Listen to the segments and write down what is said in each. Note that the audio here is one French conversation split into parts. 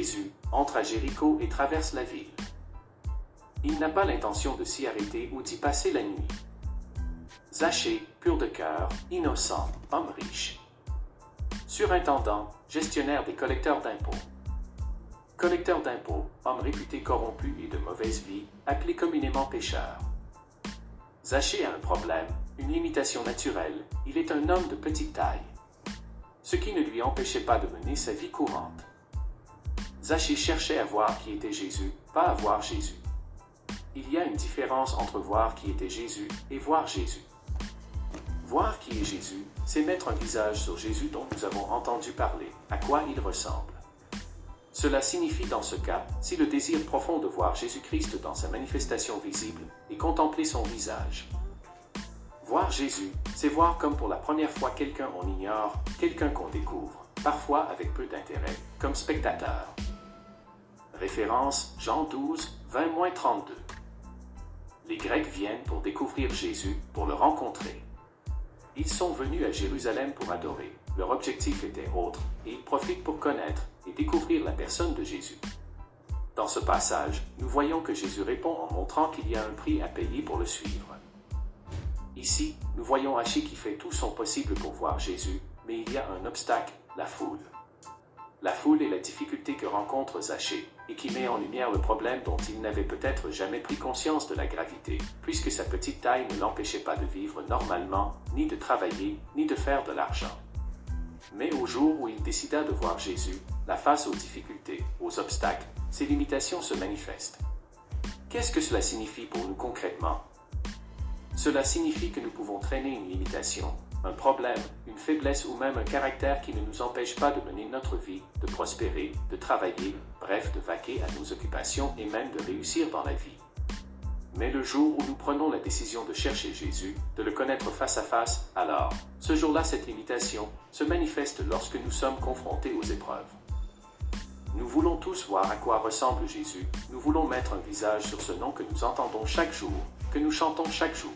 Jésus entre à Jéricho et traverse la ville. Il n'a pas l'intention de s'y arrêter ou d'y passer la nuit. Zachée, pur de cœur, innocent, homme riche. Surintendant, gestionnaire des collecteurs d'impôts. Collecteur d'impôts, homme réputé corrompu et de mauvaise vie, appelé communément pécheur. Zachée a un problème, une limitation naturelle, il est un homme de petite taille. Ce qui ne lui empêchait pas de mener sa vie courante. Zachée cherchait à voir qui était Jésus, pas à voir Jésus. Il y a une différence entre voir qui était Jésus et voir Jésus. Voir qui est Jésus, c'est mettre un visage sur Jésus dont nous avons entendu parler, à quoi il ressemble. Cela signifie dans ce cas, si le désir profond de voir Jésus-Christ dans sa manifestation visible et contempler son visage. Voir Jésus, c'est voir comme pour la première fois quelqu'un on ignore, quelqu'un qu'on découvre, parfois avec peu d'intérêt, comme spectateur. Référence Jean 12, 20-32. Les Grecs viennent pour découvrir Jésus, pour le rencontrer. Ils sont venus à Jérusalem pour adorer. Leur objectif était autre, et ils profitent pour connaître et découvrir la personne de Jésus. Dans ce passage, nous voyons que Jésus répond en montrant qu'il y a un prix à payer pour le suivre. Ici, nous voyons Haché qui fait tout son possible pour voir Jésus, mais il y a un obstacle, la foule. La foule est la difficulté que rencontre Zachée, et qui met en lumière le problème dont il n'avait peut-être jamais pris conscience de la gravité, puisque sa petite taille ne l'empêchait pas de vivre normalement, ni de travailler, ni de faire de l'argent. Mais au jour où il décida de voir Jésus, la face aux difficultés, aux obstacles, ses limitations se manifestent. Qu'est-ce que cela signifie pour nous concrètement? Cela signifie que nous pouvons traîner une limitation, un problème, une faiblesse ou même un caractère qui ne nous empêche pas de mener notre vie, de prospérer, de travailler, bref, de vaquer à nos occupations et même de réussir dans la vie. Mais le jour où nous prenons la décision de chercher Jésus, de le connaître face à face, alors, ce jour-là, cette limitation se manifeste lorsque nous sommes confrontés aux épreuves. Nous voulons tous voir à quoi ressemble Jésus, nous voulons mettre un visage sur ce nom que nous entendons chaque jour, que nous chantons chaque jour.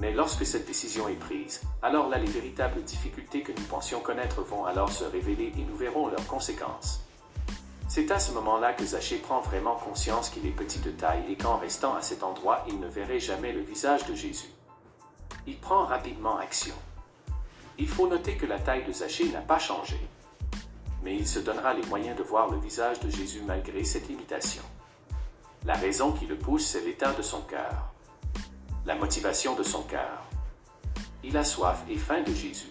Mais lorsque cette décision est prise, alors là les véritables difficultés que nous pensions connaître vont alors se révéler et nous verrons leurs conséquences. C'est à ce moment-là que Zachée prend vraiment conscience qu'il est petit de taille et qu'en restant à cet endroit, il ne verrait jamais le visage de Jésus. Il prend rapidement action. Il faut noter que la taille de Zachée n'a pas changé. Mais il se donnera les moyens de voir le visage de Jésus malgré cette limitation. La raison qui le pousse, c'est l'état de son cœur la motivation de son cœur. Il a soif et faim de Jésus.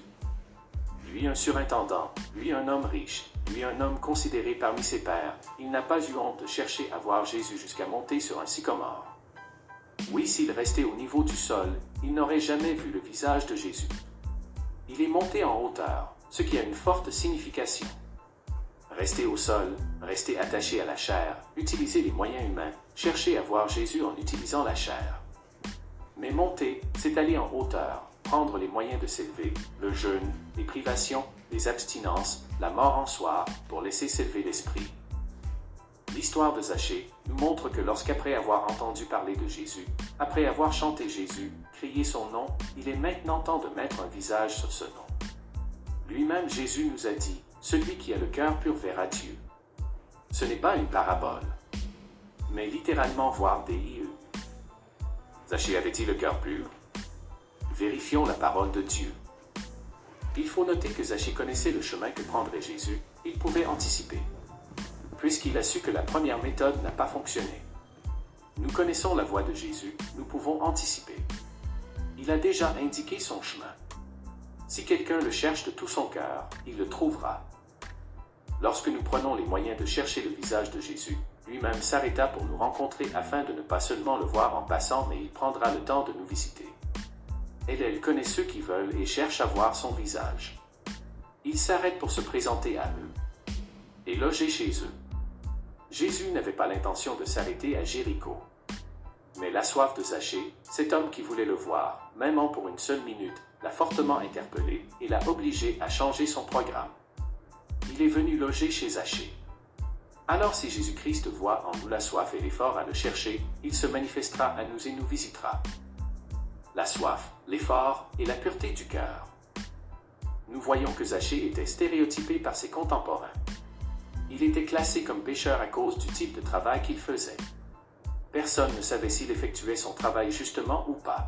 Lui un surintendant, lui un homme riche, lui un homme considéré parmi ses pairs, il n'a pas eu honte de chercher à voir Jésus jusqu'à monter sur un sycomore. Oui, s'il restait au niveau du sol, il n'aurait jamais vu le visage de Jésus. Il est monté en hauteur, ce qui a une forte signification. Rester au sol, rester attaché à la chair, utiliser les moyens humains, chercher à voir Jésus en utilisant la chair. Mais monter, c'est aller en hauteur, prendre les moyens de s'élever, le jeûne, les privations, les abstinences, la mort en soi, pour laisser s'élever l'esprit. L'histoire de Zachée nous montre que lorsqu'après avoir entendu parler de Jésus, après avoir chanté Jésus, crié son nom, il est maintenant temps de mettre un visage sur ce nom. Lui-même Jésus nous a dit, Celui qui a le cœur pur verra Dieu. Ce n'est pas une parabole, mais littéralement voir des yeux. Zachée avait-il le cœur pur? Vérifions la parole de Dieu. Il faut noter que Zachée connaissait le chemin que prendrait Jésus, il pouvait anticiper. Puisqu'il a su que la première méthode n'a pas fonctionné. Nous connaissons la voie de Jésus, nous pouvons anticiper. Il a déjà indiqué son chemin. Si quelqu'un le cherche de tout son cœur, il le trouvera. Lorsque nous prenons les moyens de chercher le visage de Jésus, lui-même s'arrêta pour nous rencontrer afin de ne pas seulement le voir en passant, mais il prendra le temps de nous visiter. Elle, elle connaît ceux qui veulent et cherche à voir son visage. Il s'arrête pour se présenter à eux et loger chez eux. Jésus n'avait pas l'intention de s'arrêter à Jéricho. Mais la soif de Zachée, cet homme qui voulait le voir, même pour une seule minute, l'a fortement interpellé et l'a obligé à changer son programme. Il est venu loger chez Zachée. Alors si Jésus-Christ voit en nous la soif et l'effort à le chercher, il se manifestera à nous et nous visitera. La soif, l'effort et la pureté du cœur. Nous voyons que Zachée était stéréotypé par ses contemporains. Il était classé comme pécheur à cause du type de travail qu'il faisait. Personne ne savait s'il effectuait son travail justement ou pas.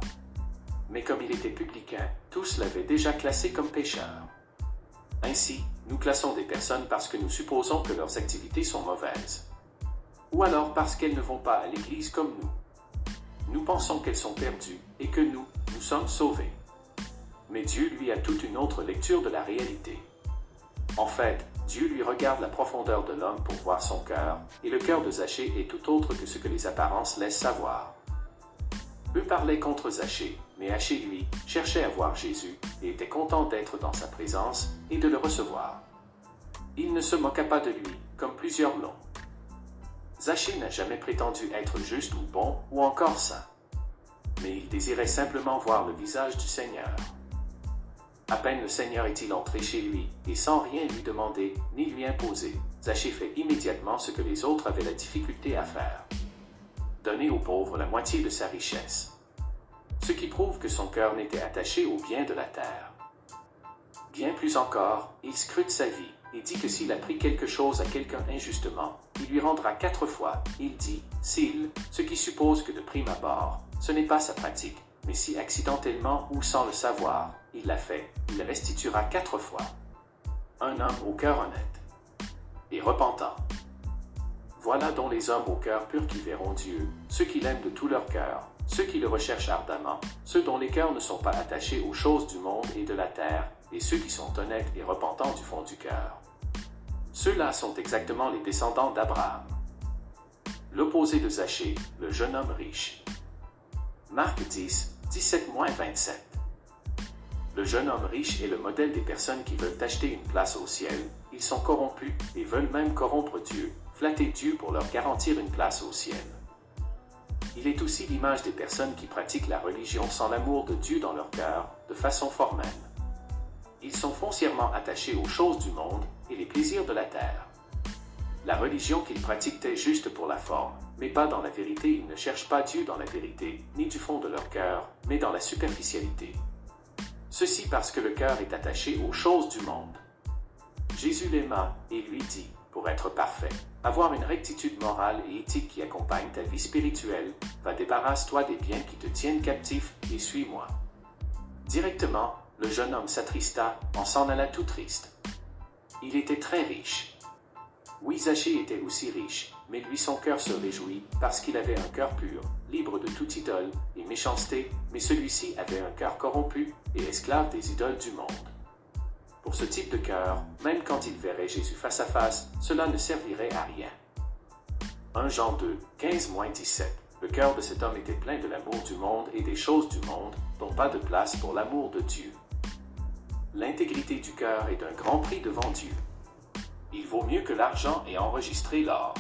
Mais comme il était publicain, tous l'avaient déjà classé comme pécheur. Ainsi, nous classons des personnes parce que nous supposons que leurs activités sont mauvaises. Ou alors parce qu'elles ne vont pas à l'église comme nous. Nous pensons qu'elles sont perdues et que nous, nous sommes sauvés. Mais Dieu lui a toute une autre lecture de la réalité. En fait, Dieu lui regarde la profondeur de l'homme pour voir son cœur, et le cœur de Zachée est tout autre que ce que les apparences laissent savoir. Eux parlaient contre Zachée, mais Zachée, lui, cherchait à voir Jésus, et était content d'être dans sa présence et de le recevoir. Il ne se moqua pas de lui, comme plusieurs l'ont. Zachée n'a jamais prétendu être juste ou bon ou encore saint. Mais il désirait simplement voir le visage du Seigneur. À peine le Seigneur est-il entré chez lui, et sans rien lui demander ni lui imposer, Zachée fait immédiatement ce que les autres avaient la difficulté à faire. Donner aux pauvres la moitié de sa richesse. Ce qui prouve que son cœur n'était attaché aux biens de la terre. Bien plus encore, il scrute sa vie, et dit que s'il a pris quelque chose à quelqu'un injustement, il lui rendra quatre fois. Il dit, s'il, ce qui suppose que de prime abord, ce n'est pas sa pratique, mais si accidentellement ou sans le savoir, il l'a fait, il restituera quatre fois. Un homme au cœur honnête et repentant. Voilà dont les hommes au cœur pur qui verront Dieu, ceux qui l'aiment de tout leur cœur, ceux qui le recherchent ardemment, ceux dont les cœurs ne sont pas attachés aux choses du monde et de la terre, et ceux qui sont honnêtes et repentants du fond du cœur. Ceux-là sont exactement les descendants d'Abraham. L'opposé de Zachée, le jeune homme riche. Marc 10, 17-27. Le jeune homme riche est le modèle des personnes qui veulent acheter une place au ciel. Ils sont corrompus et veulent même corrompre Dieu, flatter Dieu pour leur garantir une place au ciel. Il est aussi l'image des personnes qui pratiquent la religion sans l'amour de Dieu dans leur cœur, de façon formelle. Ils sont foncièrement attachés aux choses du monde et les plaisirs de la terre. La religion qu'ils pratiquent est juste pour la forme, mais pas dans la vérité. Ils ne cherchent pas Dieu dans la vérité, ni du fond de leur cœur, mais dans la superficialité. Ceci parce que le cœur est attaché aux choses du monde. Jésus l'aima et lui dit, pour être parfait, avoir une rectitude morale et éthique qui accompagne ta vie spirituelle, va débarrasse-toi des biens qui te tiennent captif et suis-moi. Directement, le jeune homme s'attrista, en s'en alla tout triste. Il était très riche. Oui, était aussi riche, mais lui son cœur se réjouit, parce qu'il avait un cœur pur, libre de toute idole et méchanceté, mais celui-ci avait un cœur corrompu et esclave des idoles du monde. Pour ce type de cœur, même quand il verrait Jésus face à face, cela ne servirait à rien. 1 Jean 2, 15-17 Le cœur de cet homme était plein de l'amour du monde et des choses du monde, dont pas de place pour l'amour de Dieu. L'intégrité du cœur est d'un grand prix devant Dieu. Il vaut mieux que l'argent et enregistrer l'or.